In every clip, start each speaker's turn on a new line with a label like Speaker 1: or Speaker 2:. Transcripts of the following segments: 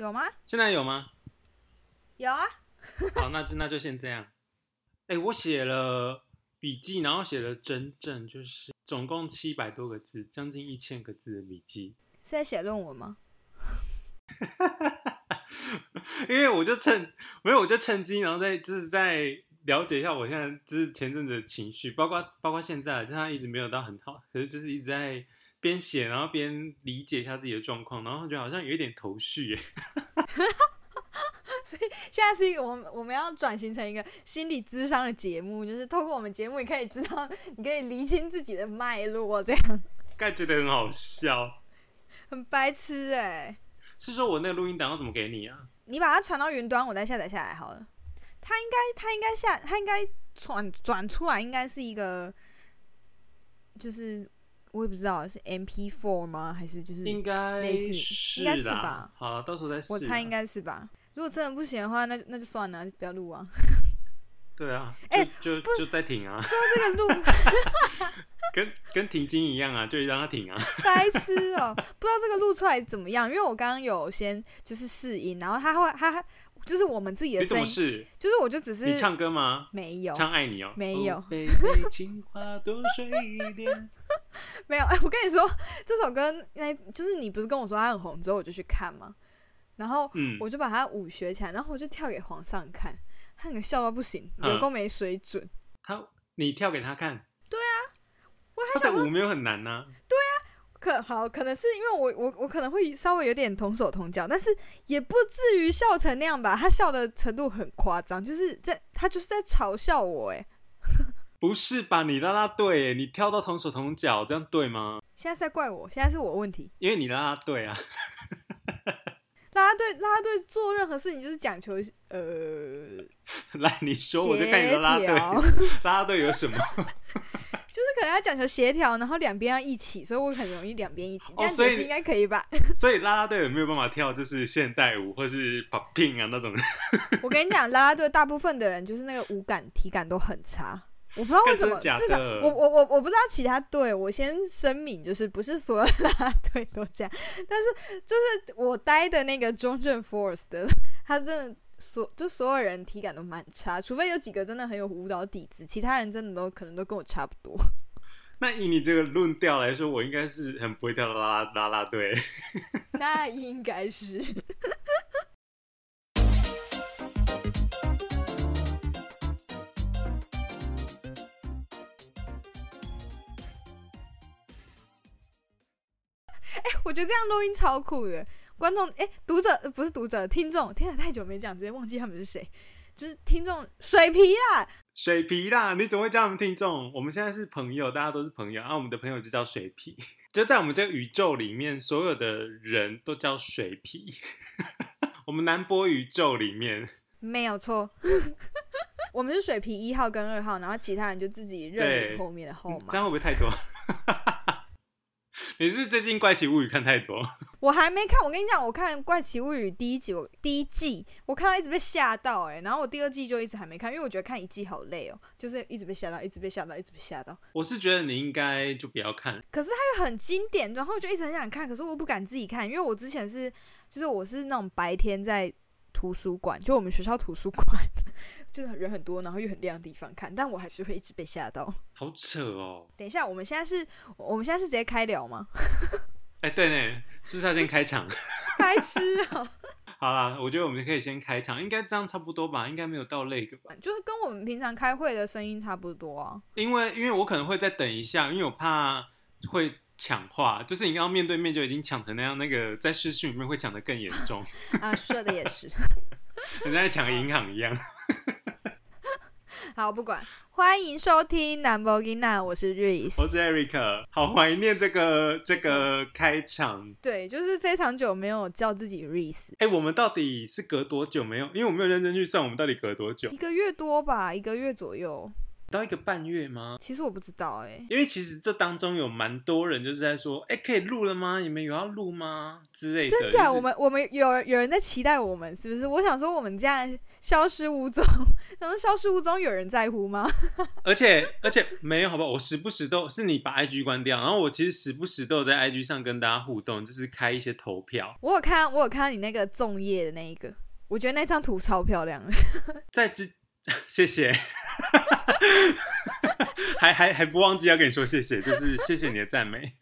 Speaker 1: 有吗？
Speaker 2: 现在有吗？
Speaker 1: 有啊。
Speaker 2: 好，那那就先这样。哎、我写了笔记，然后写了整整就是总共七百多个字，将近一千个字的笔记。
Speaker 1: 是在写论文吗？
Speaker 2: 因为我就趁没有，我就趁机，然后再就是在了解一下我现在就是前阵子的情绪，包括包括现在，就他一直没有到很好，可是就是一直在边写，然后边理解一下自己的状况，然后觉得好像有一点头绪耶。
Speaker 1: 所以现在是一个我们我们要转型成一个心理咨商的节目，就是透过我们节目，你可以知道，你可以理清自己的脉络，这样
Speaker 2: 该觉得很好笑，
Speaker 1: 很白痴哎、
Speaker 2: 是说我那个录音档要怎么给你啊？
Speaker 1: 你把它传到云端，我再下载下来好了。它应该，它应该下，它应该转转出来，应该是一个，就是我也不知道是 MP4 吗？还是就是
Speaker 2: 应该
Speaker 1: 类似
Speaker 2: 是
Speaker 1: 应该是吧
Speaker 2: 好，到时候再试。
Speaker 1: 我猜应。该是吧。如果真的不行的话，那就那就算了，就不要录啊。
Speaker 2: 对啊，
Speaker 1: 哎
Speaker 2: 就就就再停啊，说
Speaker 1: 这个录
Speaker 2: 跟跟停经一样啊，就让它停啊。
Speaker 1: 白痴哦、不知道这个录出来怎么样，因为我刚刚有先就是试音，然后他会他就是我们自己的声音？就是我就只是
Speaker 2: 你唱歌吗？
Speaker 1: 没有
Speaker 2: 唱爱你哦。
Speaker 1: 没有
Speaker 2: 哦贝贝，情话多说一点。
Speaker 1: 没有，哎、我跟你说，这首歌那就是你不是跟我说它很红之后，我就去看嘛，然后
Speaker 2: 嗯，
Speaker 1: 我就把它舞学起来，然后我就跳给皇上看，他那个笑到不行，
Speaker 2: 嗯
Speaker 1: 有够没水准。
Speaker 2: 他你跳给他看，对啊
Speaker 1: 我还想说，
Speaker 2: 他的舞没有很难呐、
Speaker 1: 可好，可能是因为我我我可能会稍微有点同手同脚，但是也不至于笑成那样吧。他笑的程度很夸张，就是在他就是在嘲笑我，哎，
Speaker 2: 不是吧？你拉拉队耶，你跳到同手同脚，这样对吗？
Speaker 1: 现在是在怪我，现在是我问题。
Speaker 2: 因为你拉拉队啊，
Speaker 1: 拉拉队拉拉队做任何事情就是讲求呃
Speaker 2: 来你说，我就看你
Speaker 1: 协
Speaker 2: 的啦啦队，
Speaker 1: 调，
Speaker 2: 啦啦队有什么？
Speaker 1: 就是可能要讲求协调，然后两边要一起，所以我很容易两边一起。这样
Speaker 2: 哦所以
Speaker 1: 解释应该可以吧？
Speaker 2: 所以拉拉队有没有办法跳就是现代舞或是 popping 啊那种？
Speaker 1: 我跟你讲，拉拉队大部分的人就是那个舞感、体感都很差。我不知道为什么，至少我我我我不知道其他队。我先声明，就是不是所有啦啦队都这样，但是就是我待的那个中正 Force 的，他真的所就所有人体感都蛮差，除非有几个真的很有舞蹈底子，其他人真的都可能都跟我差不多。
Speaker 2: 那以你这个论调来说，我应该是很不会跳的啦啦啦啦队。
Speaker 1: 那应该是。哎、我觉得这样录音超酷的。观众，哎、读者呃不是读者，听众，天啊，太久没讲，直接忘记他们是谁。就是听众水皮啦，
Speaker 2: 水皮啦，你怎么会叫他们听众？我们现在是朋友，大家都是朋友，啊，我们的朋友就叫水皮。就在我们这个宇宙里面，所有的人都叫水皮。我们南波宇宙里面，
Speaker 1: 没有错。我们是水皮一号跟二号，然后其他人就自己认
Speaker 2: 对
Speaker 1: 领后面的号
Speaker 2: 嗯
Speaker 1: 码
Speaker 2: 这。样会不会太多？你是最近怪奇物语看太多？
Speaker 1: 我还没看，我跟你讲，我看《怪奇物语》第一集，我第一季我看到一直被吓到、欸，然后我第二季就一直还没看，因为我觉得看一季好累哦、就是一直被吓到，一直被吓到，一直被吓到。
Speaker 2: 我是觉得你应该就不要看。
Speaker 1: 可是它又很经典，然后就一直很想看，可是我不敢自己看，因为我之前是，就是我是那种白天在图书馆，就我们学校图书馆，就是人很多，然后又很亮的地方看，但我还是会一直被吓到。
Speaker 2: 好扯哦！
Speaker 1: 等一下，我们现在是，我们现在是直接开聊吗？
Speaker 2: 哎、对呢，是不是要先开场？
Speaker 1: 白痴啊！
Speaker 2: 好啦，我觉得我们可以先开场，应该这样差不多吧？应该没有到那个吧？
Speaker 1: 就是跟我们平常开会的声音差不多啊。
Speaker 2: 因为因为我可能会再等一下，因为我怕会抢话，就是你刚刚面对面就已经抢成那样，那个在视讯里面会抢得更严重，
Speaker 1: 啊，说的也是。
Speaker 2: 人家在抢银行一样。
Speaker 1: 好，不管，欢迎收听南博吉娜，我是 Rice，。
Speaker 2: 我是 Eric，好怀念这个这个开场。
Speaker 1: 对，就是非常久没有叫自己 Reese，
Speaker 2: 哎、我们到底是隔多久没有？因为我没有认真去算，我们到底隔多久
Speaker 1: 一？个月多吧，一个月左右。
Speaker 2: 到一个半月吗？
Speaker 1: 其实我不知道哎、
Speaker 2: 因为其实这当中有蛮多人就是在说，哎、可以录了吗？你们有要录吗？之类的。
Speaker 1: 真假？
Speaker 2: 就是
Speaker 1: 我们我们有有人在期待我们，是不是？我想说我们这样消失无踪，想说消失无踪，有人在乎吗？
Speaker 2: 而且而且没有，好不好？我时不时都是你把 IG 关掉，然后我其实时不时都有在 IG 上跟大家互动，就是开一些投票。
Speaker 1: 我有看，我有看到你那个粽叶的那一个，我觉得那张图超漂亮的。
Speaker 2: 在之，谢谢，还还还不忘记要跟你说谢谢，就是 谢谢你的赞美。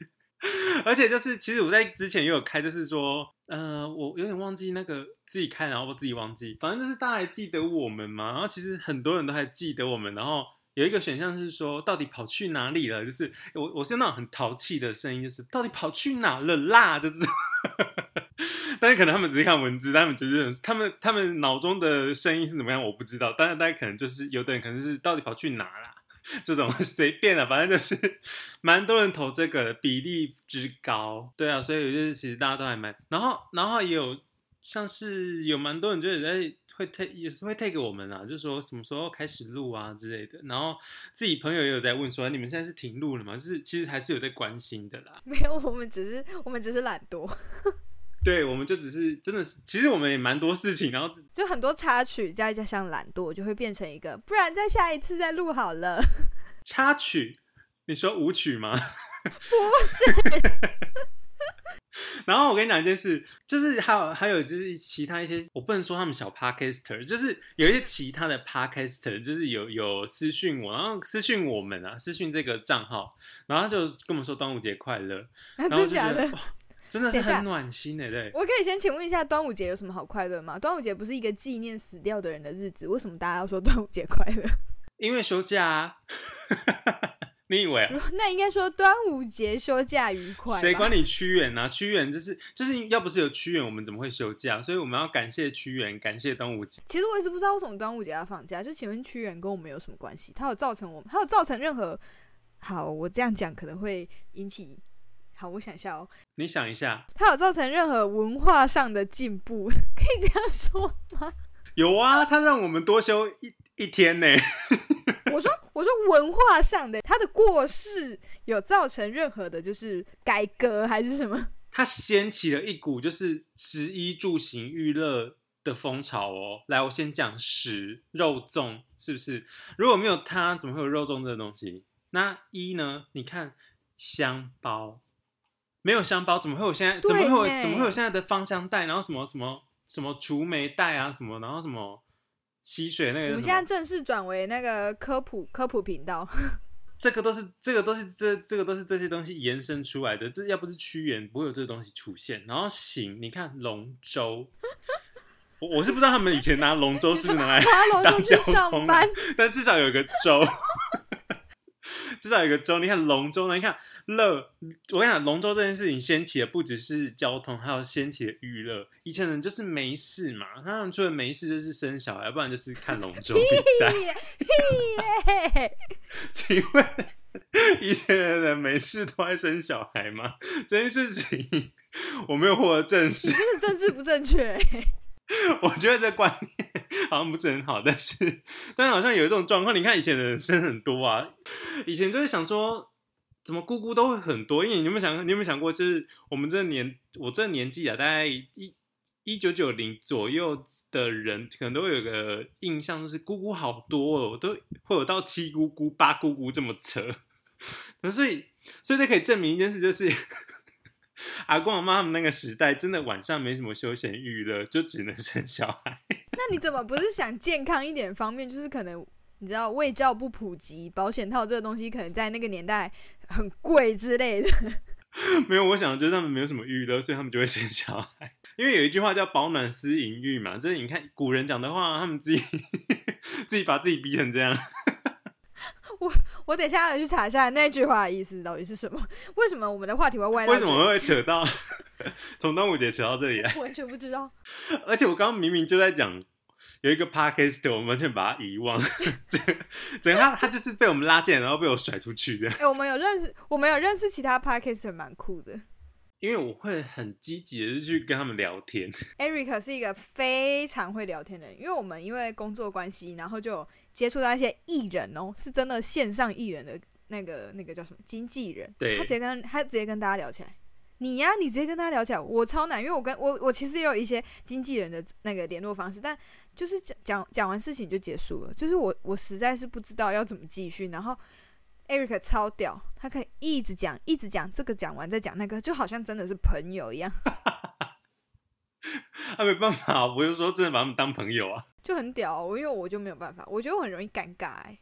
Speaker 2: 而且就是，其实我在之前也有开，就是说，呃，我有点忘记那个自己开，然后我自己忘记，反正就是大家还记得我们嘛。然后其实很多人都还记得我们，然后有一个选项是说，到底跑去哪里了？就是我我是那种很淘气的声音，就是到底跑去哪了啦？就是。但是可能他们只是看文字，他们只是他们他们脑中的声音是怎么样，我不知道。但是大家可能就是有的人可能是到底跑去哪啦，这种 随便了，反正就是 蛮多人投这个比例之高。对啊，所以就是其实大家都还蛮，然后然后也有像是有蛮多人就是在会 take 也是会退给我们啊，就说什么时候开始录啊之类的。然后自己朋友也有在问说，你们现在是停录了吗？就是其实还是有在关心的啦。
Speaker 1: 没有，我们只是我们只是懒惰，
Speaker 2: 对，我们就只是真的是，其实我们也蛮多事情，然后
Speaker 1: 就很多插曲再加上懒惰，就会变成一个，不然再下一次再录好了。
Speaker 2: 插曲，你说舞曲吗？
Speaker 1: 不是，
Speaker 2: 然后我跟你讲一件事，就是还有还有就是其他一些，我不能说他们小 podcaster，就是有一些其他的 podcaster，就是有有私讯我，然后私讯我们啊，私讯这个账号，然后就跟我们说端午节快乐，然后就觉
Speaker 1: 真假的？
Speaker 2: 得哇，真的是很暖心的，对。
Speaker 1: 我可以先请问一下，端午节有什么好快乐吗？端午节不是一个纪念死掉的人的日子，为什么大家要说端午节快乐？
Speaker 2: 因为休假啊，你以为啊？
Speaker 1: 那应该说端午节休假愉快。
Speaker 2: 谁管你屈原啊？屈原就是就是要不是有屈原，我们怎么会休假？所以我们要感谢屈原，感谢端午节。
Speaker 1: 其实我一直不知道为什么端午节要放假，就请问屈原跟我们有什么关系？他有造成我们，他有造成任何……好，我这样讲可能会引起……好，我想一下哦，
Speaker 2: 你想一下，
Speaker 1: 它有造成任何文化上的进步，可以这样说吗？
Speaker 2: 有啊，它让我们多休一一天呢。
Speaker 1: 我说，我说文化上的他的过世有造成任何的，就是改革还是什么？
Speaker 2: 它掀起了一股就是食衣住行娱乐的风潮哦。来，我先讲食肉粽，是不是？如果没有它，怎么会有肉粽这个东西？那一呢？你看香包，没有香包，怎么会有现在？怎么会有？怎么会有现在的芳香袋？然后什么什么什么除霉袋啊？什么？然后什么吸水那个？
Speaker 1: 我们现在正式转为那个科普科普频道，
Speaker 2: 这个都是这个都是这这个都是这些东西延伸出来的。这要不是屈原，不会有这个东西出现。然后行，你看龙舟，我我是不知道他们以前拿龙舟是不是拿来，
Speaker 1: 划龙舟去
Speaker 2: 当交通的
Speaker 1: 上班，
Speaker 2: 但至少有个舟，至少有个舟。你看龙舟呢？你看乐，我跟你讲，龙舟这件事情掀起的不只是交通，还有掀起的娱乐。以前人就是没事嘛，他们除了没事就是生小孩，不然就是看龙舟比赛。请问以前的人没事都爱生小孩吗？这件事情 我没有获得证实
Speaker 1: 你，这个政治不正确、
Speaker 2: 我觉得这观念好像不是很好，但是但是好像有一种状况，你看以前的人生很多啊，以前就是想说。怎么姑姑都会很多？因为你有没有想，你有没有想过，就是我们这年，我这年纪啊，大概一一九九零左右的人，可能都会有个印象，就是姑姑好多哦，都会有到七姑姑、八姑姑这么扯。那所以，所以这可以证明一件事，就是阿公阿妈他们那个时代，真的晚上没什么休闲娱乐，就只能生小孩。
Speaker 1: 那你怎么不是想健康一点方面？就是可能你知道卫教不普及，保险套这个东西可能在那个年代很贵之类的。
Speaker 2: 没有，我想就是他们没有什么娱乐，所以他们就会生小孩。因为有一句话叫“保暖思淫欲”嘛，就是你看古人讲的话，他们自己自己把自己逼成这样。
Speaker 1: 我我等一下来去查一下那句话的意思到底是什么？为什么我们的话题会歪到？
Speaker 2: 为什么会扯到 从端午节扯到这里来？
Speaker 1: 完全不知道。
Speaker 2: 而且我刚刚明明就在讲有一个 podcast，我们完全把它遗忘。整整个他他就是被我们拉进来，然后被我甩出去的。
Speaker 1: 哎、我们有认识，我们有认识其他 podcaster 蛮酷的。
Speaker 2: 因为我会很积极的去跟他们聊天。
Speaker 1: Eric 是一个非常会聊天的人，因为我们因为工作关系，然后就有接触到一些艺人哦，是真的线上艺人的那个那个叫什么经纪人，
Speaker 2: 对
Speaker 1: 他直接跟他直接跟大家聊起来。你呀、你直接跟他聊起来，我超难，因为我跟我我其实也有一些经纪人的那个联络方式，但就是讲讲讲完事情就结束了，就是我我实在是不知道要怎么继续，然后 Eric 超屌，他可以一直讲一直讲，这个讲完再讲那个，就好像真的是朋友一样，
Speaker 2: 啊，没办法，我就说真的把他们当朋友啊。
Speaker 1: 就很屌。我因为我就没有办法，我觉得我很容易尴尬、欸。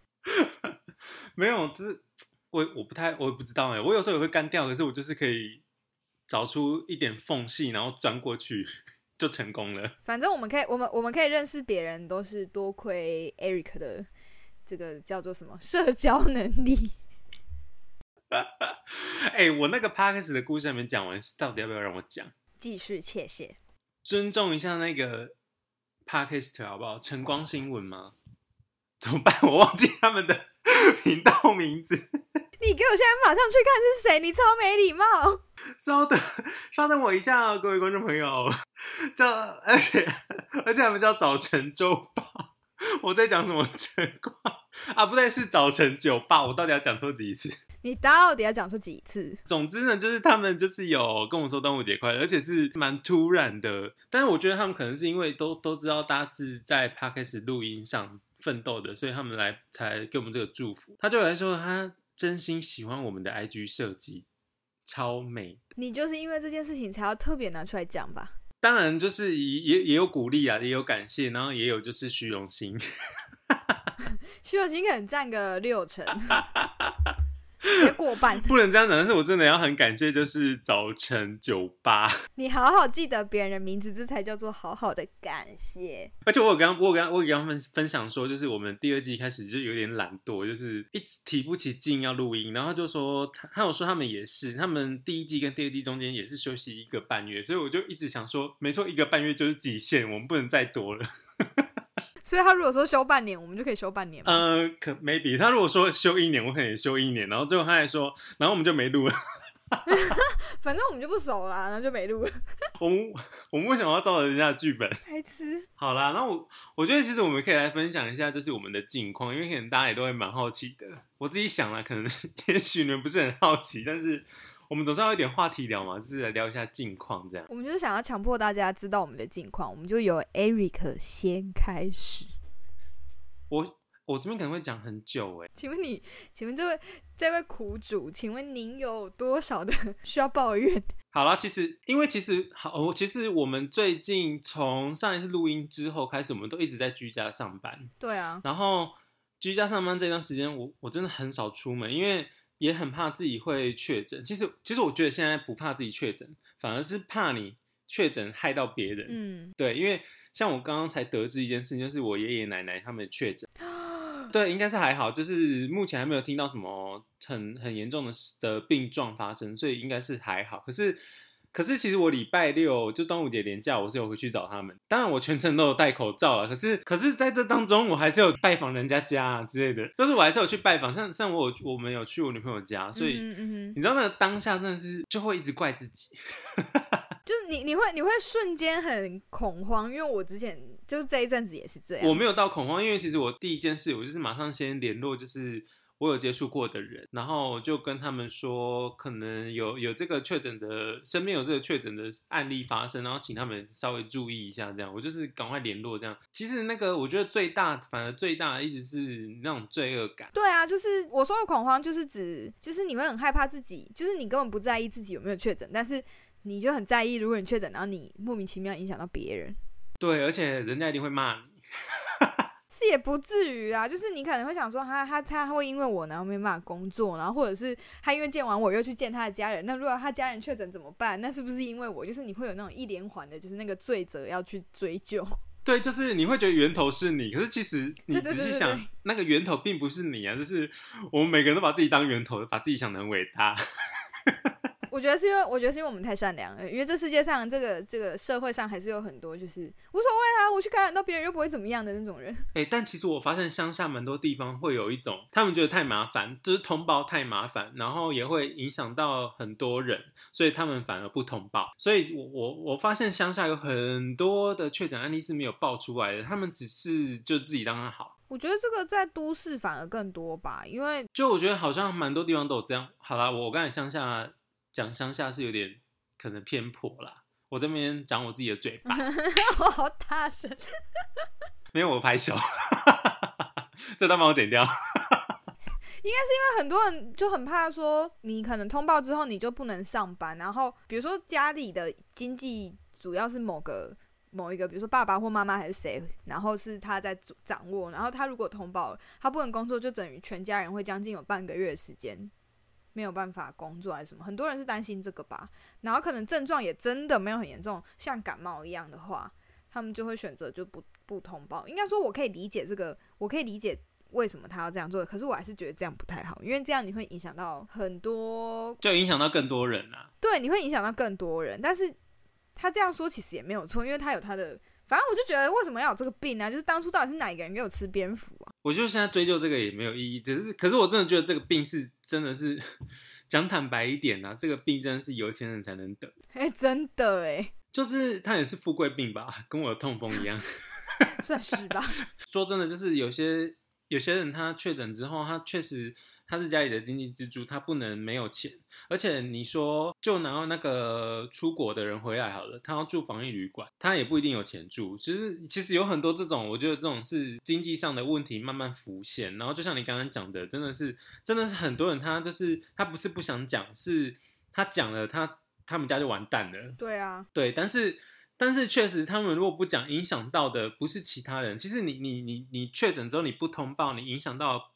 Speaker 2: 没有，就是我我不太我也不知道哎，我有时候也会干掉，可是我就是可以找出一点缝隙，然后钻过去 就成功了。
Speaker 1: 反正我们可以，我们我们可以认识别人，都是多亏 Eric 的这个叫做什么社交能力。
Speaker 2: 哎、我那个 podcast 的故事还没讲完，到底要不要让我讲？
Speaker 1: 继续谢谢，
Speaker 2: 尊重一下那个 podcast 好不好？晨光新闻吗？怎么办？我忘记他们的 频道名字。
Speaker 1: 你给我现在马上去看是谁，你超没礼貌。
Speaker 2: 稍等，稍等我一下哦，各位观众朋友。叫，而且而且他们叫早晨周报。我在讲什么晨光啊？不对，是早晨酒吧。我到底要讲错几次？
Speaker 1: 你到底要讲出几次？
Speaker 2: 总之呢，就是他们就是有跟我说端午节快乐，而且是蛮突然的。但是我觉得他们可能是因为都都知道大家是在 podcast 录音上奋斗的，所以他们来才给我们这个祝福。他对我来说，他真心喜欢我们的 IG 设计，超美。
Speaker 1: 你就是因为这件事情才要特别拿出来讲吧？
Speaker 2: 当然，就是也也也有鼓励啊，也有感谢，然后也有就是虚荣心。
Speaker 1: 虚荣心可能占个六成，过半。
Speaker 2: 不能这样讲，但是我真的要很感谢，就是早晨酒吧，
Speaker 1: 你好好记得别人的名字，这才叫做好好的感谢。
Speaker 2: 而且我有跟我有跟我有跟他们分享说，就是我们第二季开始就有点懒惰，就是一直提不起劲要录音，然后他就说他他有说他们也是，他们第一季跟第二季中间也是休息一个半月，所以我就一直想说，没错，一个半月就是极限，我们不能再多了。
Speaker 1: 所以他如果说休半年，我们就可以休半年吗？
Speaker 2: 呃，可 maybe 他如果说休一年，我可能也休一年，然后最后他还说，然后我们就没录了。
Speaker 1: 反正我们就不熟啦，然后就没录了。
Speaker 2: 我们我们为什么要照着人家的剧本？
Speaker 1: 白痴。
Speaker 2: 好啦，那我我觉得其实我们可以来分享一下，就是我们的近况，因为可能大家也都会蛮好奇的。我自己想了，可能 也许你们不是很好奇，但是我们总是要有一点话题聊嘛，就是来聊一下近况这样。
Speaker 1: 我们就是想要强迫大家知道我们的近况，我们就由 Eric 先开始。
Speaker 2: 我我这边可能会讲很久哎，
Speaker 1: 请问你，请问这位这位苦主，请问您有多少的 需要抱怨？
Speaker 2: 好啦，其实因为其实好，我其实我们最近从上一次录音之后开始，我们都一直在居家上班。
Speaker 1: 对啊，
Speaker 2: 然后居家上班这段时间，我我真的很少出门，因为也很怕自己会确诊。其实其实我觉得现在不怕自己确诊，反而是怕你确诊害到别人。
Speaker 1: 嗯，
Speaker 2: 对，因为像我刚刚才得知一件事情，就是我爷爷奶奶他们确诊。对，应该是还好，就是目前还没有听到什么很很严重的的病状发生，所以应该是还好。可是，可是其实我礼拜六就端午节连假，我是有回去找他们。当然，我全程都有戴口罩了。可是，可是在这当中，我还是有拜访人家家啊之类的，就是我还是有去拜访。像像我有我们有去我女朋友家，所以、
Speaker 1: 嗯嗯
Speaker 2: 你知道那个当下真的是就会一直怪自己。
Speaker 1: 就是你你会你会瞬间很恐慌，因为我之前就是这一阵子也是这样。
Speaker 2: 我没有到恐慌，因为其实我第一件事，我就是马上先联络，就是我有接触过的人，然后就跟他们说，可能有有这个确诊的，身边有这个确诊的案例发生，然后请他们稍微注意一下，这样我就是赶快联络这样。其实那个我觉得最大，反而最大的一直是那种罪恶感。
Speaker 1: 对啊，就是我说的恐慌，就是指就是你会很害怕自己，就是你根本不在意自己有没有确诊，但是你就很在意，如果你确诊，然后你莫名其妙影响到别人，
Speaker 2: 对，而且人家一定会骂你。
Speaker 1: 是也不至于啊。就是你可能会想说，他他他会因为我然后没办法工作，然后或者是他因为见完我又去见他的家人，那如果他家人确诊怎么办？那是不是因为我？就是你会有那种一连环的，就是那个罪责要去追究。
Speaker 2: 对，就是你会觉得源头是你，可是其实你仔细想，那个源头并不是你啊，就是我们每个人都把自己当源头，把自己想得很伟大。
Speaker 1: 我我觉得是因为，我觉得是因为我们太善良了。因为这世界上，这个这个社会上还是有很多就是无所谓啊，我去感染到别人又不会怎么样的那种人。
Speaker 2: 哎、但其实我发现乡下蛮多地方会有一种，他们觉得太麻烦，就是通报太麻烦，然后也会影响到很多人，所以他们反而不通报。所以我我我发现乡下有很多的确诊案例是没有报出来的，他们只是就自己当然好。
Speaker 1: 我觉得这个在都市反而更多吧，因为
Speaker 2: 就我觉得好像蛮多地方都有这样。好啦，我刚才乡下讲乡下是有点可能偏颇啦，我这边讲我自己的嘴巴，
Speaker 1: 我好大声。
Speaker 2: 没有我拍手，这段帮我剪掉。
Speaker 1: 应该是因为很多人就很怕说，你可能通报之后你就不能上班，然后比如说家里的经济主要是某个某一个，比如说爸爸或妈妈还是谁，然后是他在掌握，然后他如果通报了，他不能工作，就等于全家人会将近有半个月的时间没有办法工作还是什么，很多人是担心这个吧，然后可能症状也真的没有很严重，像感冒一样的话，他们就会选择就不不通报。应该说我可以理解这个，我可以理解。为什么他要这样做？可是我还是觉得这样不太好，因为这样你会影响到很多，
Speaker 2: 就影响到更多人啊。
Speaker 1: 对，你会影响到更多人。但是他这样说其实也没有错，因为他有他的，反正我就觉得为什么要有这个病呢、就是当初到底是哪一个人给我吃蝙蝠啊？
Speaker 2: 我觉得现在追究这个也没有意义，只是可是我真的觉得这个病是真的是讲坦白一点啊，这个病真的是有钱人才能得，
Speaker 1: 哎、真的哎，
Speaker 2: 就是他也是富贵病吧，跟我的痛风一样。
Speaker 1: 算是吧。
Speaker 2: 说真的，就是有些有些人他确诊之后，他确实他是家里的经济支柱，他不能没有钱。而且你说，就拿那个出国的人回来好了，他要住防疫旅馆，他也不一定有钱住。其实其实有很多这种，我觉得这种是经济上的问题慢慢浮现。然后就像你刚刚讲的，真的是真的是很多人他就是他不是不想讲，是他讲了他他们家就完蛋了。
Speaker 1: 对啊，
Speaker 2: 对，但是但是确实，他们如果不讲，影响到的不是其他人。其实你你你你确诊之后你不通报，你影响到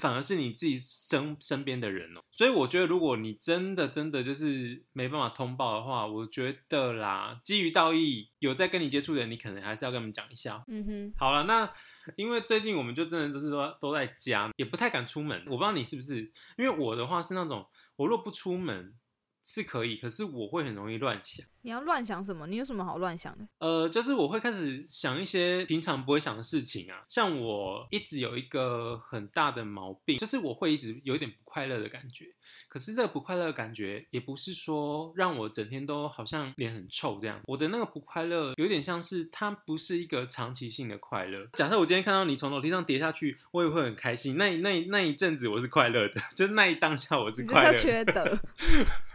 Speaker 2: 反而是你自己身身边的人哦。所以我觉得，如果你真的真的就是没办法通报的话，我觉得啦，基于道义，有在跟你接触的人，你可能还是要跟他们讲一下。
Speaker 1: 嗯哼，
Speaker 2: 好了，那因为最近我们就真的都是说都在家，也不太敢出门。我不知道你是不是，因为我的话是那种，我若不出门是可以，可是我会很容易乱想。
Speaker 1: 你要乱想什么？你有什么好乱想的？
Speaker 2: 呃，就是我会开始想一些平常不会想的事情啊，像我一直有一个很大的毛病，就是我会一直有一点不快乐的感觉。可是这个不快乐的感觉，也不是说让我整天都好像脸很臭这样。我的那个不快乐，有点像是它不是一个长期性的快乐。假设我今天看到你从楼梯上跌下去，我也会很开心。那那一那一阵子我是快乐的，就是那一当下我是快乐的。
Speaker 1: 缺德。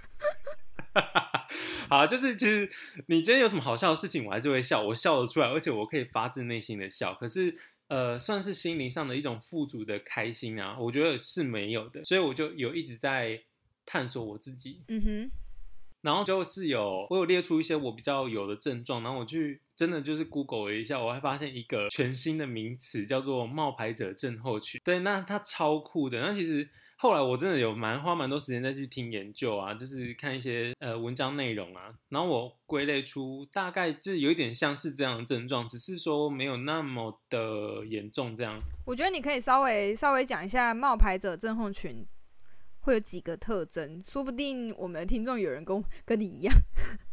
Speaker 2: 好，就是其实你今天有什么好笑的事情，我还是会笑，我笑得出来，而且我可以发自内心的笑。可是，呃，算是心灵上的一种富足的开心啊，我觉得是没有的。所以我就有一直在探索我自己，
Speaker 1: 嗯哼，
Speaker 2: 然后就是有我有列出一些我比较有的症状，然后我去真的就是 Google 了一下，我还发现一个全新的名词叫做冒牌者症候群。对，那它超酷的。那其实后来我真的有蛮花蛮多时间再去听研究啊，就是看一些呃文章内容啊，然后我归类出大概是有一点像是这样的症状，只是说没有那么的严重这样。
Speaker 1: 我觉得你可以稍微稍微讲一下冒牌者症候群会有几个特征，说不定我们的听众有人跟跟你一样。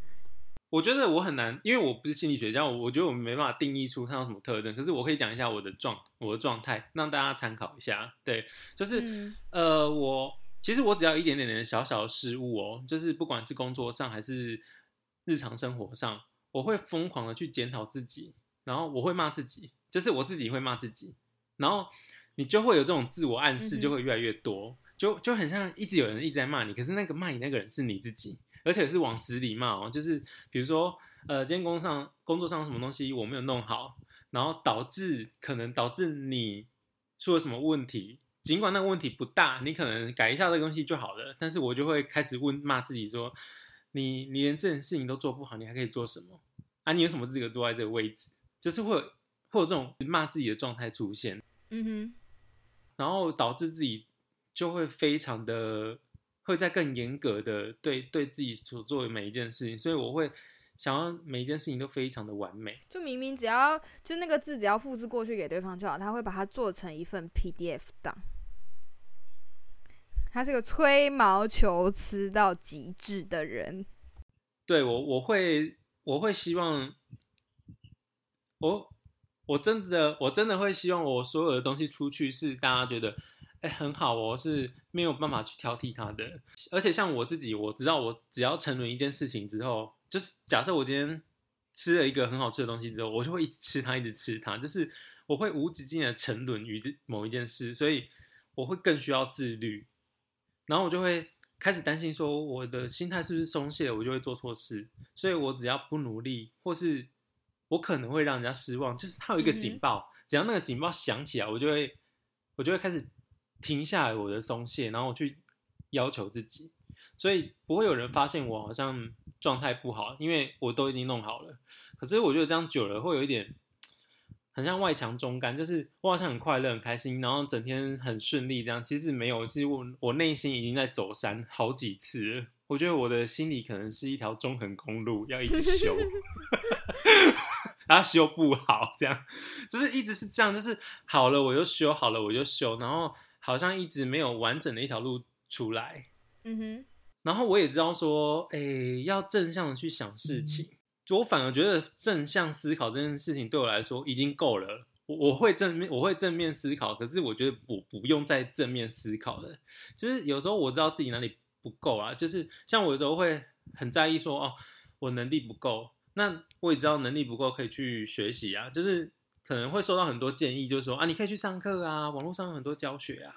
Speaker 2: 我觉得我很难，因为我不是心理学家，我我觉得我没办法定义出它有什么特征。可是我可以讲一下我的状我的状态，让大家参考一下。对，就是、
Speaker 1: 嗯
Speaker 2: 呃，我其实我只要一点点的小小的失误哦，就是不管是工作上还是日常生活上，我会疯狂的去检讨自己，然后我会骂自己，就是我自己会骂自己，然后你就会有这种自我暗示，就会越来越多，就就很像一直有人一直在骂你，可是那个骂你那个人是你自己。而且是往死里骂哦，就是比如说，呃，今天工作上工作上什么东西我没有弄好，然后导致可能导致你出了什么问题，尽管那个问题不大，你可能改一下这个东西就好了，但是我就会开始问骂自己说，你你连这件事情都做不好，你还可以做什么？啊，你有什么资格坐在这个位置？就是会有会有这种骂自己的状态出现，
Speaker 1: 嗯哼，
Speaker 2: 然后导致自己就会非常的会在更严格的对对自己所做的每一件事情，所以我会想要每一件事情都非常的完美。
Speaker 1: 就明明只要就那个字只要复制过去给对方就好，他会把它做成一份 PDF 档。他是个吹毛求疵到极致的人。
Speaker 2: 对我，我会，我会希望，我，我真的，我真的会希望我所有的东西出去是大家觉得，哎，很好哦，是没有办法去挑剔他的。而且像我自己，我知道我只要沉沦一件事情之后，就是假设我今天吃了一个很好吃的东西之后，我就会一直吃它，一直吃它，就是我会无止境的沉沦于这某一件事，所以我会更需要自律。然后我就会开始担心，说我的心态是不是松懈了，我就会做错事。所以我只要不努力，或是我可能会让人家失望，就是它有一个警报，只要那个警报响起来，我就会我就会开始停下来我的松懈，然后我去要求自己。所以不会有人发现我好像状态不好，因为我都已经弄好了。可是我觉得这样久了会有一点。很像外强中干，就是我好像很快乐、很开心，然后整天很顺利这样。其实没有，其实我我内心已经在走山好几次了。我觉得我的心里可能是一条中横公路，要一直修，然后修不好，这样就是一直是这样，就是好了我就修，好了我就修，然后好像一直没有完整的一条路出来。嗯哼，然后我也知道说，哎，要正向的去想事情。就我反而觉得正向思考这件事情对我来说已经够了。我我会正面，我会正面思考，可是我觉得我不用再正面思考了。就是有时候我知道自己哪里不够啊，就是像我有时候会很在意说哦，我能力不够。那我也知道能力不够可以去学习啊，就是可能会收到很多建议，就是说啊，你可以去上课啊，网络上有很多教学啊。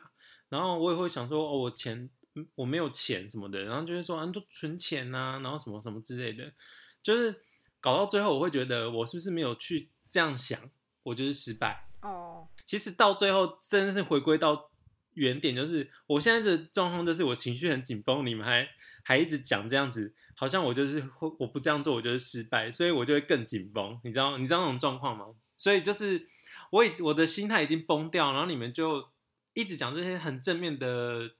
Speaker 2: 然后我也会想说哦，我钱我没有钱什么的，然后就会说啊，你就存钱呐，然后什么什么之类的，就是。搞到最后，我会觉得我是不是没有去这样想，我就是失败哦。其实到最后，真的是回归到原点，就是我现在的状况就是我情绪很紧绷，你们还还一直讲这样子，好像我就是会我不这样做，我就是失败，所以我就会更紧绷。你知道你知道那种状况吗？所以就是我已我的心态已经崩掉，然后你们就一直讲这些很正面的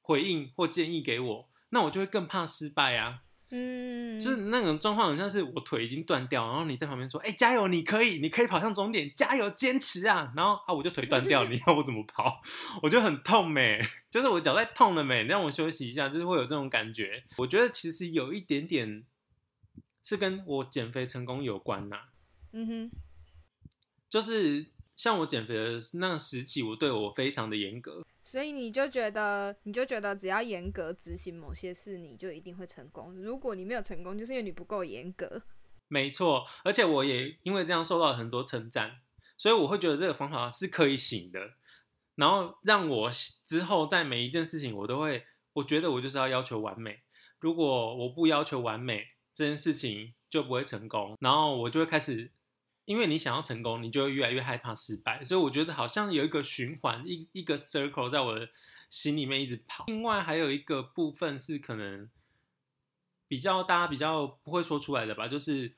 Speaker 2: 回应或建议给我，那我就会更怕失败啊。嗯，就是那种状况，好像是我腿已经断掉，然后你在旁边说：“哎，加油，你可以，你可以跑向终点，加油，坚持啊！”然后啊，我就腿断掉，你要我怎么跑？我就很痛没，就是我脚在痛了没，让我休息一下，就是会有这种感觉。我觉得其实有一点点是跟我减肥成功有关呐。嗯哼，就是像我减肥的那个时期，我对我非常的严格。
Speaker 1: 所以你就觉得，你就觉得只要严格执行某些事，你就一定会成功。如果你没有成功，就是因为你不够严格。
Speaker 2: 没错，而且我也因为这样受到了很多称赞，所以我会觉得这个方法是可以行的。然后让我之后在每一件事情，我都会，我觉得我就是要要求完美。如果我不要求完美，这件事情就不会成功。然后我就会开始。因为你想要成功，你就会越来越害怕失败，所以我觉得好像有一个循环，一一个 circle 在我的心里面一直跑。另外还有一个部分是可能比较大家比较不会说出来的吧，就是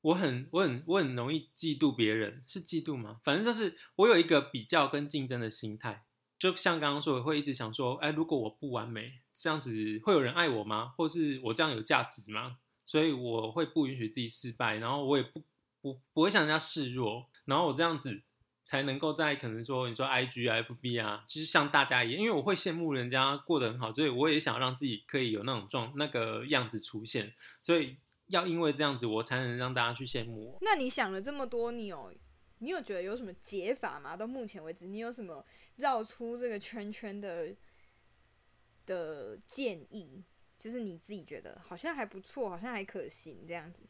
Speaker 2: 我很我很我很容易嫉妒别人，是嫉妒吗？反正就是我有一个比较跟竞争的心态，就像刚刚说，我会一直想说，哎，如果我不完美，这样子会有人爱我吗？或是我这样有价值吗？所以我会不允许自己失败，然后我也不。不不会向人家示弱，然后我这样子才能够在可能说你说 I G F B 啊，就是像大家一样，因为我会羡慕人家过得很好，所以我也想让自己可以有那种状那个样子出现，所以要因为这样子我才能让大家去羡慕我。
Speaker 1: 那你想了这么多，你有你有觉得有什么解法吗？到目前为止，你有什么绕出这个圈圈的的建议？就是你自己觉得好像还不错，好像还可行这样子。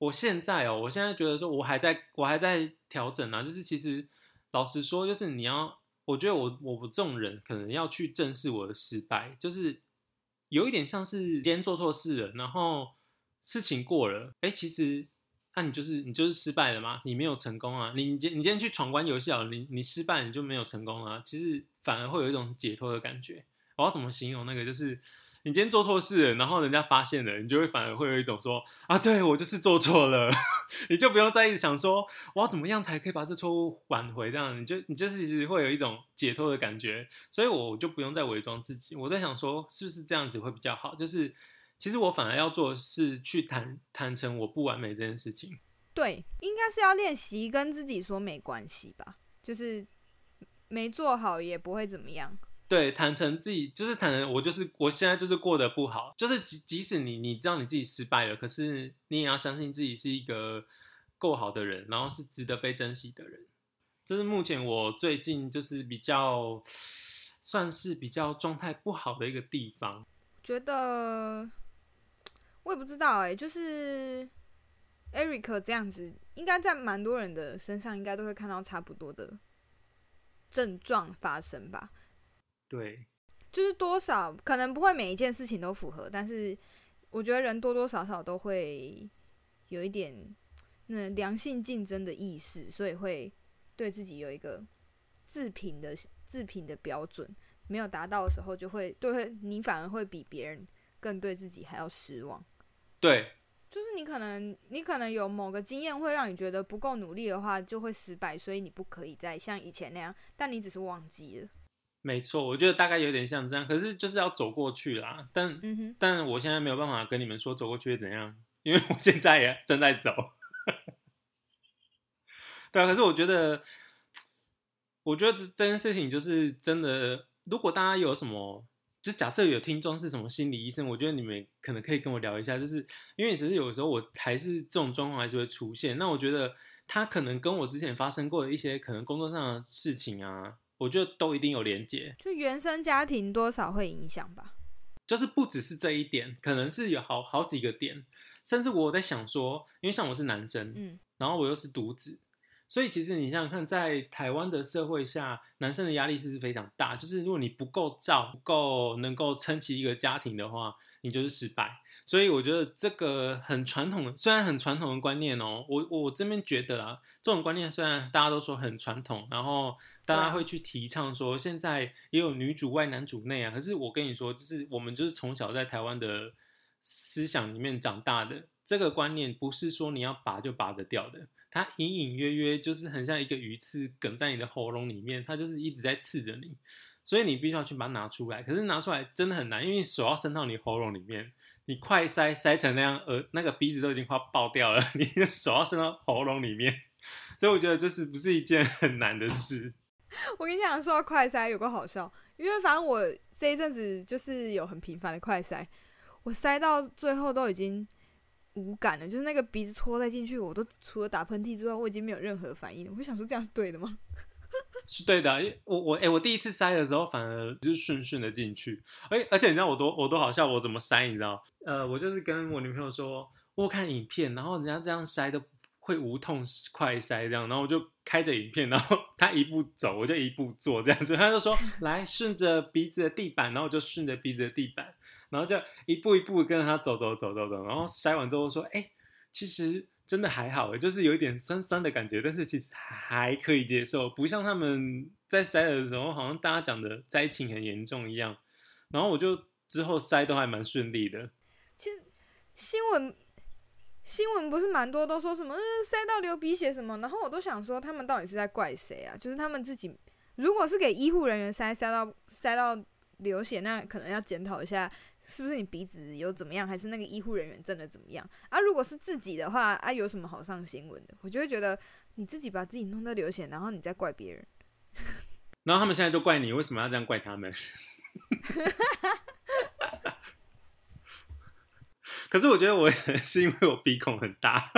Speaker 2: 我现在哦，我现在觉得说，我还在我还在调整啊。就是其实老实说，就是你要，我觉得我我这种人可能要去正视我的失败，就是有一点像是今天做错事了，然后事情过了，哎，其实那你就是你就是失败了嘛，你没有成功啊。你今你今天去闯关游戏啊，你你失败你就没有成功啊。其实反而会有一种解脱的感觉。我要怎么形容那个？就是。你今天做错事，然后人家发现了，你就会反而会有一种说啊，对我就是做错了，你就不用再一直想说我要怎么样才可以把这错误挽回，这样你就你就是会有一种解脱的感觉，所以我就不用再伪装自己。我在想说，是不是这样子会比较好？就是其实我反而要做的是去坦坦诚我不完美这件事情。
Speaker 1: 对，应该是要练习跟自己说没关系吧，就是没做好也不会怎么样。
Speaker 2: 对，坦诚自己就是坦诚，我就是我现在就是过得不好，就是即即使你你知道你自己失败了，可是你也要相信自己是一个够好的人，然后是值得被珍惜的人。这是目前我最近就是比较算是比较状态不好的一个地方。
Speaker 1: 觉得我也不知道哎、就是 Eric 这样子，应该在蛮多人的身上应该都会看到差不多的症状发生吧。
Speaker 2: 对，
Speaker 1: 就是多少可能不会每一件事情都符合，但是我觉得人多多少少都会有一点那良性竞争的意识，所以会对自己有一个自评的自评的标准，没有达到的时候，就会对你反而会比别人更对自己还要失望。
Speaker 2: 对，
Speaker 1: 就是你可能你可能有某个经验会让你觉得不够努力的话就会失败，所以你不可以再像以前那样，但你只是忘记了。
Speaker 2: 没错，我觉得大概有点像这样，可是就是要走过去啦。但
Speaker 1: 嗯，
Speaker 2: 但我现在没有办法跟你们说走过去会怎样，因为我现在也正在走。对啊，可是我觉得，我觉得这这件事情就是真的，如果大家有什么，就假设有听众是什么心理医生，我觉得你们可能可以跟我聊一下，就是因为其实有时候我还是这种状况还是会出现，那我觉得他可能跟我之前发生过的一些可能工作上的事情啊，我觉得都一定有连结。
Speaker 1: 就原生家庭多少会影响吧。
Speaker 2: 就是不只是这一点，可能是有好好几个点，甚至我在想说，因为像我是男生，
Speaker 1: 嗯，
Speaker 2: 然后我又是独子，所以其实你想想看，在台湾的社会下，男生的压力是非常大。就是如果你不够照、不够能够撑起一个家庭的话，你就是失败。所以我觉得这个很传统的，虽然很传统的观念哦，我我这边觉得啊，这种观念虽然大家都说很传统，然后大家会去提倡说现在也有女主外男主内啊，可是我跟你说，就是我们就是从小在台湾的思想里面长大的，这个观念不是说你要拔就拔得掉的，它隐隐约约就是很像一个鱼刺梗在你的喉咙里面，它就是一直在刺着你，所以你必须要去把它拿出来。可是拿出来真的很难，因为手要伸到你喉咙里面，你快塞塞成那样，呃，那个鼻子都已经快爆掉了，你的手要伸到喉咙里面，所以我觉得这是不是一件很难的事？
Speaker 1: 我跟你讲，说到快塞有个好笑，因为反正我这一阵子就是有很频繁的快塞，我塞到最后都已经无感了，就是那个鼻子戳再进去，我都除了打喷嚏之外，我已经没有任何反应。我想说这样是对的吗？
Speaker 2: 是对的，因为我我哎、我第一次塞的时候，反而就是顺顺的进去，而而且你知道我多我多好笑，我怎么塞你知道？呃，我就是跟我女朋友说，我看影片，然后人家这样塞都会无痛快塞这样，然后我就开着影片，然后他一步走，我就一步做这样子，他就说来顺着鼻子的地板，然后我就顺着鼻子的地板，然后就一步一步跟着他走走走走走，然后塞完之后说，哎、其实真的还好，就是有一点酸酸的感觉，但是其实还可以接受，不像他们在塞的时候，好像大家讲的灾情很严重一样。然后我就之后塞都还蛮顺利的，
Speaker 1: 其实新闻新闻不是蛮多都说什么、塞到流鼻血什么，然后我都想说他们到底是在怪谁啊？就是他们自己如果是给医护人员塞塞到塞到流血，那可能要检讨一下。是不是你鼻子有怎么样，还是那个医护人员真的怎么样啊？如果是自己的话啊，有什么好上新闻的？我就会觉得你自己把自己弄到流血，然后你再怪别人。
Speaker 2: 然后他们现在都怪你，为什么要这样怪他们？可是我觉得我 是因为我鼻孔很大，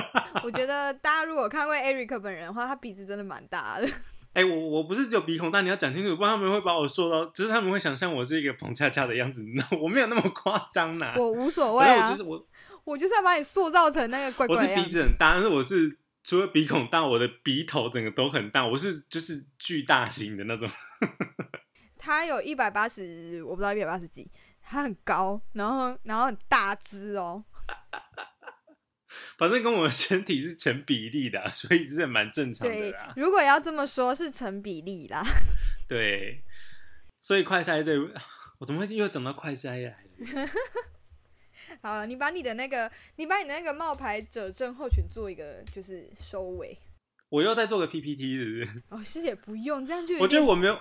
Speaker 1: 我觉得大家如果看过 Eric 本人的话，他鼻子真的蛮大的。
Speaker 2: 哎、我我不是只有鼻孔大，你要讲清楚，不然他们会把我说到，只是他们会想象我是一个彭恰恰的样子，那我没有那么夸张啦。
Speaker 1: 我无所谓啊
Speaker 2: 我就，是我，
Speaker 1: 我就是要把你塑造成那个怪
Speaker 2: 我是
Speaker 1: 怪的样子。
Speaker 2: 鼻子很大，但是我是除了鼻孔大，我的鼻头整个都很大，我是就是巨大型的那种。
Speaker 1: 他有一百八十，我不知道一百八十几，他很高，然后然后很大只哦。
Speaker 2: 反正跟我的身体是成比例的啊、所以是蛮正常的。
Speaker 1: 如果要这么说，是成比例啦。
Speaker 2: 对，所以快筛对，我怎么会又讲到快筛来了？
Speaker 1: 好了，你把你的那个，你把你的那个冒牌者症候群做一个就是收尾。
Speaker 2: 我又在做个 PPT，是不是？
Speaker 1: 哦，师姐，不用这样就
Speaker 2: 我觉得我没有，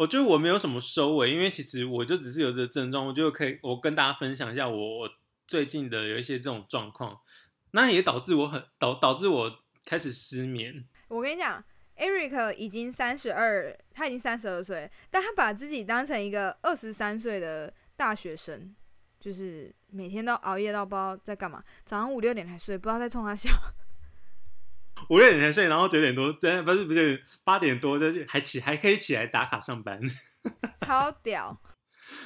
Speaker 2: 我觉得我没有什么收尾，因为其实我就只是有这个症状，我就可以我跟大家分享一下我我最近的有一些这种状况，那也导致我很导导致我开始失眠。
Speaker 1: 我跟你讲 Eric 已经三十二，他已经三十二岁，但他把自己当成一个二十三岁的大学生，就是每天都熬夜到不知道在干嘛，早上五六点才睡，不知道在冲他笑。
Speaker 2: 五六点才睡，然后九点多，真不是不是八点多，就是还起还可以起来打卡上班，
Speaker 1: 超屌。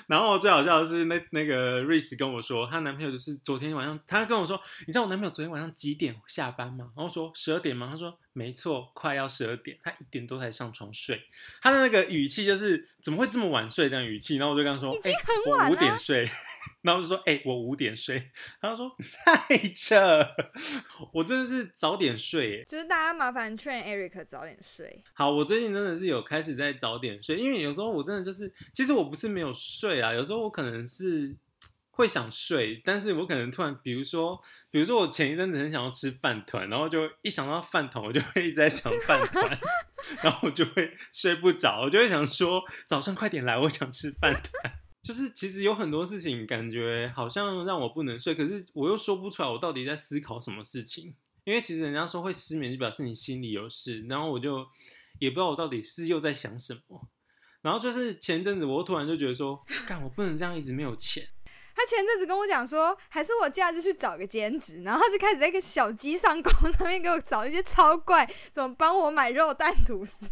Speaker 2: 然后最好笑的是，那那个瑞斯跟我说，她男朋友就是昨天晚上，她跟我说，你知道我男朋友昨天晚上几点下班吗？然后说十二点吗？她说没错，快要十二点，他一点多才上床睡。他的那个语气就是怎么会这么晚睡这样语气，然后我就跟他说，
Speaker 1: 已经很晚
Speaker 2: 了，五点睡。然后就说：“哎，我五点睡。”他就说：“太扯，我真的是早点睡。”
Speaker 1: 就是大家麻烦劝 Eric 早点睡。
Speaker 2: 好，我最近真的是有开始在早点睡，因为有时候我真的就是，其实我不是没有睡啊，有时候我可能是会想睡，但是我可能突然，比如说，比如说我前一阵子很想要吃饭团，然后就一想到饭团，我就会一直在想饭团，然后我就会睡不着，我就会想说早上快点来，我想吃饭团。就是其实有很多事情，感觉好像让我不能睡，可是我又说不出来我到底在思考什么事情。因为其实人家说会失眠，就表示你心里有事。然后我就也不知道我到底是又在想什么。然后就是前阵子，我突然就觉得说，干，我不能这样一直没有钱。
Speaker 1: 他前阵子跟我讲说，还是我假日去找个兼职，然后就开始在一个小鸡上工 上面给我找一些超怪，怎么帮我买肉蛋吐司。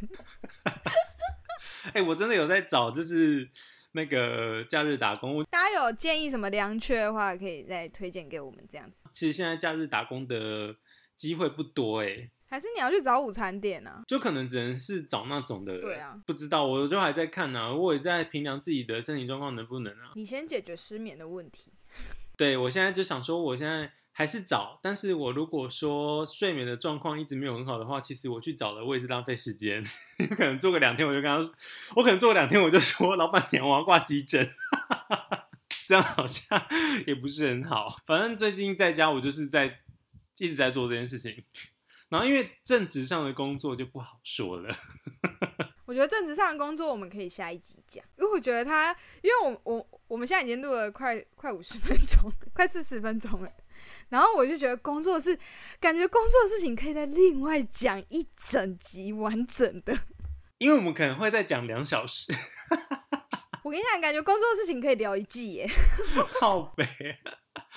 Speaker 2: 哎，我真的有在找，就是。那个假日打工，
Speaker 1: 大家有建议什么良缺的话，可以再推荐给我们这样子。
Speaker 2: 其实现在假日打工的机会不多哎，
Speaker 1: 还是你要去找午餐店呢？
Speaker 2: 就可能只能是找那种的。
Speaker 1: 对啊，
Speaker 2: 不知道，我就还在看呢，我也在评量自己的身体状况能不能啊。
Speaker 1: 你先解决失眠的问题。
Speaker 2: 对，我现在就想说，我现在。还是找，但是我如果说睡眠的状况一直没有很好的话，其实我去找了，我也是浪费时间。可能做个两天，我就跟他，我可能做个两天，我就说老板娘我要挂急诊，这样好像也不是很好。反正最近在家，我就是在一直在做这件事情。然后因为正职上的工作就不好说了。
Speaker 1: 我觉得正职上的工作我们可以下一集讲，因为我觉得他，因为我我我们现在已经录了快快五十分钟，快四十分钟了。然后我就觉得工作是，感觉工作的事情可以再另外讲一整集完整的，
Speaker 2: 因为我们可能会再讲两小时。
Speaker 1: 我跟你讲，感觉工作的事情可以聊一季耶。
Speaker 2: 好呗，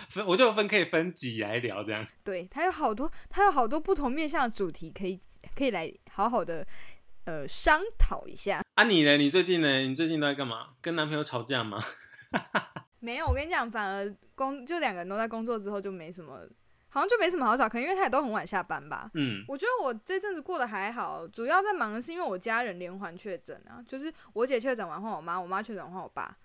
Speaker 2: 分我就分可以分集来聊这样。
Speaker 1: 对，它有好多，它有好多不同面向的主题，可以可以来好好的呃商讨一下。
Speaker 2: 啊，你呢？你最近呢？你最近都在干嘛？跟男朋友吵架吗？
Speaker 1: 没有，我跟你讲，反而工就两个人都在工作之后就没什么，好像就没什么好找，可能因为他也都很晚下班吧。
Speaker 2: 嗯，
Speaker 1: 我觉得我这阵子过得还好，主要在忙的是因为我家人连环确诊啊，就是我姐确诊完换我妈，我妈确诊换我爸，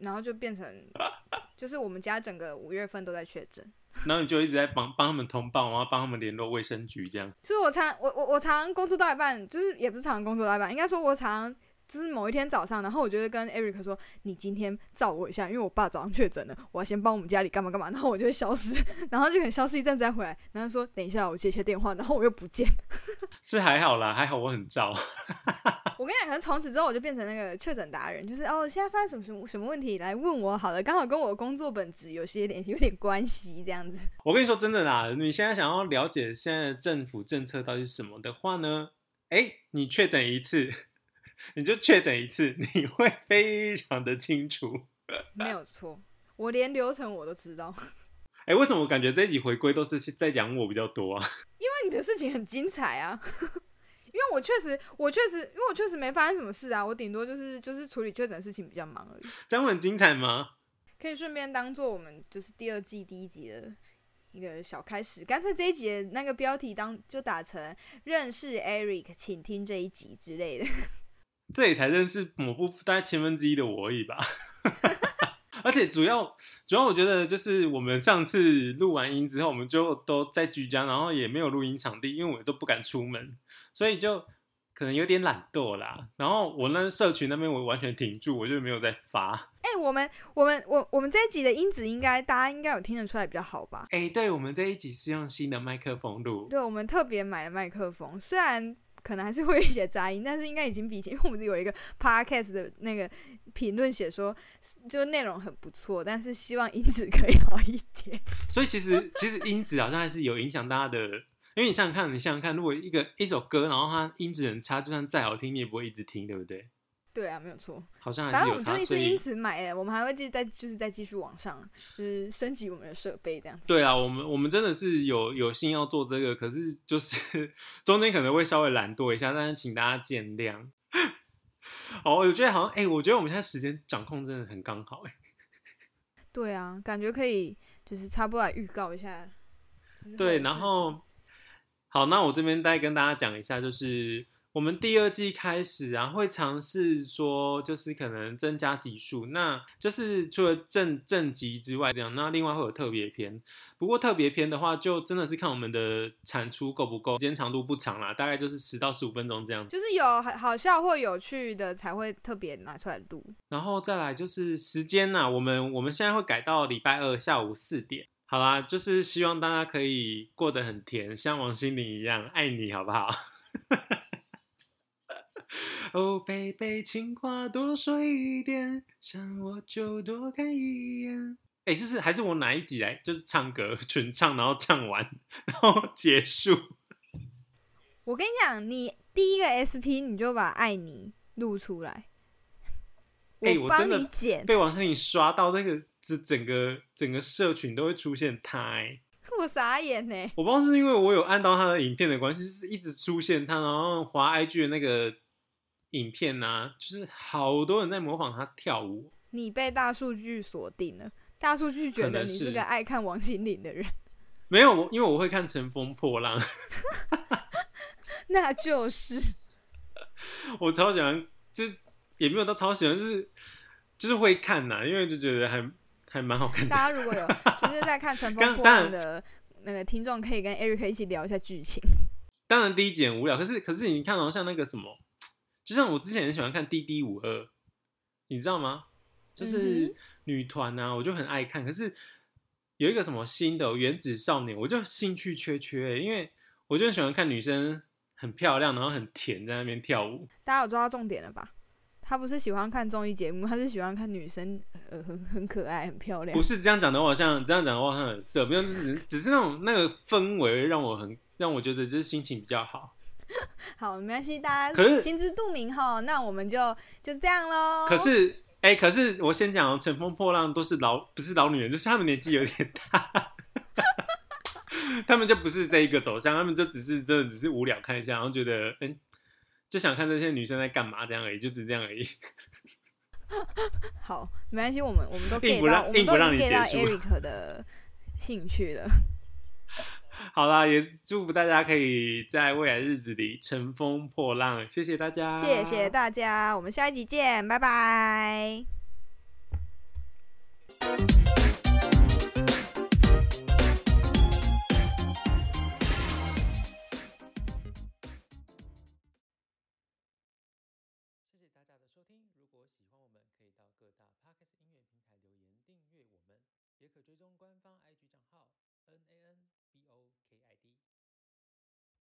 Speaker 1: 然后就变成 就是我们家整个五月份都在确诊。
Speaker 2: 然后你就一直在帮帮他们通报，然后帮他们联络卫生局这样。
Speaker 1: 就是我常我我我常工作到一半，就是也不是常工作到一半，应该说我常。就是某一天早上，然后我就跟 Eric 说：“你今天照我一下，因为我爸早上确诊了，我要先帮我们家里干嘛干嘛。”然后我就会消失，然后就可能消失一阵再回来。然后说：“等一下，我接一下电话。”然后我又不见。
Speaker 2: 是还好啦，还好我很照。
Speaker 1: 我跟你讲，可能从此之后我就变成那个确诊达人，就是哦，现在发生什么什么什么问题来问我好了，刚好跟我工作本质有些点有点关系这样子。
Speaker 2: 我跟你说真的啦，你现在想要了解现在的政府政策到底是什么的话呢？哎，你确诊一次。你就确诊一次，你会非常的清楚。
Speaker 1: 没有错，我连流程我都知道。
Speaker 2: 哎，为什么我感觉这一集回归都是在讲我比较多啊？
Speaker 1: 因为你的事情很精彩啊。因为我确实，我确实，因为我确实没发生什么事啊。我顶多就是就是处理确诊事情比较忙而已。
Speaker 2: 这样很精彩吗？
Speaker 1: 可以顺便当做我们就是第二季第一集的一个小开始。干脆这一集的那个标题当就打成认识 Eric，请听这一集之类的。
Speaker 2: 这也才认识某部大概千分之一的我而已吧，而且主要主要我觉得就是我们上次录完音之后，我们就都在居家，然后也没有录音场地，因为我都不敢出门，所以就可能有点懒惰啦。然后我那社群那边我完全停住，我就没有再发。
Speaker 1: 哎，我们我们我我们这一集的音质应该大家应该有听得出来比较好吧？
Speaker 2: 哎，对我们这一集是用新的麦克风录，
Speaker 1: 对我们特别买了麦克风，虽然。可能还是会有一些杂音，但是应该已经比以前，因为我们有一个 podcast 的那个评论写说，就内容很不错，但是希望音质可以好一点。
Speaker 2: 所以其实其实音质好像还是有影响大家的因为你想想看，你想想看，如果一个一首歌，然后它音质很差，就算再好听，你也不会一直听，对不对？
Speaker 1: 对啊，没有错。
Speaker 2: 好像还
Speaker 1: 反
Speaker 2: 是有差，
Speaker 1: 正我们就是因此买的，我们还会继续再就是再继续往上，就是升级我们的设备这样子。
Speaker 2: 对啊，我们我们真的是有有心要做这个，可是就是 中间可能会稍微懒惰一下，但是请大家见谅。哦，我觉得好像，哎、我觉得我们现在时间掌控真的很刚好、哎，
Speaker 1: 对啊，感觉可以就是差不多来预告一下
Speaker 2: 对，然后好，那我这边再跟大家讲一下，就是我们第二季开始啊，会尝试说，就是可能增加集数，那就是除了正正集之外，这样，那另外会有特别篇。不过特别篇的话，就真的是看我们的产出够不够，时间长度不长啦，大概就是十到十五分钟这样子。
Speaker 1: 就是有好好笑或有趣的才会特别拿出来录。
Speaker 2: 然后再来就是时间呐、我们我们现在会改到礼拜二下午四点。好啦，就是希望大家可以过得很甜，像王心凌一样爱你，好不好？哦，贝贝，情话多说一点，想我就多看一眼。哎，就是还是我哪一集来，就是唱歌纯唱，然后唱完，然后结束。
Speaker 1: 我跟你讲，你第一个 SP 你就把“爱你”录出来，帮
Speaker 2: 哎我真的
Speaker 1: 你剪，
Speaker 2: 被王心凌刷到那个，这整个整个社群都会出现他、哎。
Speaker 1: 我傻眼呢。
Speaker 2: 我不知道是因为我有按到他的影片的关系，是一直出现他，然后滑 IG 的那个影片啊，就是好多人在模仿他跳舞。
Speaker 1: 你被大数据锁定了，大数据觉得你是个爱看王心凌的人，
Speaker 2: 没有，我因为我会看《乘风破浪》，
Speaker 1: 那就是
Speaker 2: 我超喜欢，就是也没有到超喜欢，就是就是会看呐，因为就觉得还还蛮好看的。
Speaker 1: 大家如果有就是在看《乘风破浪》的那个听众，可以跟 Eric 一起聊一下剧情。
Speaker 2: 当然第一集很无聊，可是可是你看好，像那个什么，就像我之前很喜欢看《滴滴五二》，你知道吗？就是
Speaker 1: 嗯
Speaker 2: 女团啊，我就很爱看。可是有一个什么新的《原子少年》，我就兴趣缺缺，因为我就很喜欢看女生很漂亮，然后很甜，在那边跳舞。
Speaker 1: 大家有抓到重点了吧？他不是喜欢看综艺节目，他是喜欢看女生呃很很可爱、很漂亮
Speaker 2: 不。是这样讲的，话好像这样讲的，话好像很色，没有，只是只是那种那个氛围让我很让我觉得就是心情比较好。
Speaker 1: 好，没关系，大
Speaker 2: 可是
Speaker 1: 家心知肚明哈。那我们就就这样喽。
Speaker 2: 可是，哎、可是我先讲哦，乘风破浪都是老，不是老女人，就是他们年纪有点大，他们就不是这一个走向，他们就只是真的只是无聊看一下，然后觉得，嗯、就想看这些女生在干嘛这样而已，就只这样而已。
Speaker 1: 好，没关系，我们我们都
Speaker 2: 硬
Speaker 1: get 到，
Speaker 2: 不让
Speaker 1: 我们都 get 到 Eric 的兴趣了。
Speaker 2: 好啦，也祝福大家可以在未来日子里乘风破浪，谢谢大家，
Speaker 1: 谢谢大家，我们下一集见，拜拜。
Speaker 2: 谢谢大家的收听。如果喜欢我们，可以到各大 Podcast 音乐平台留言订阅我们，也可追踪官方 IG 账号 N A N B O K I D。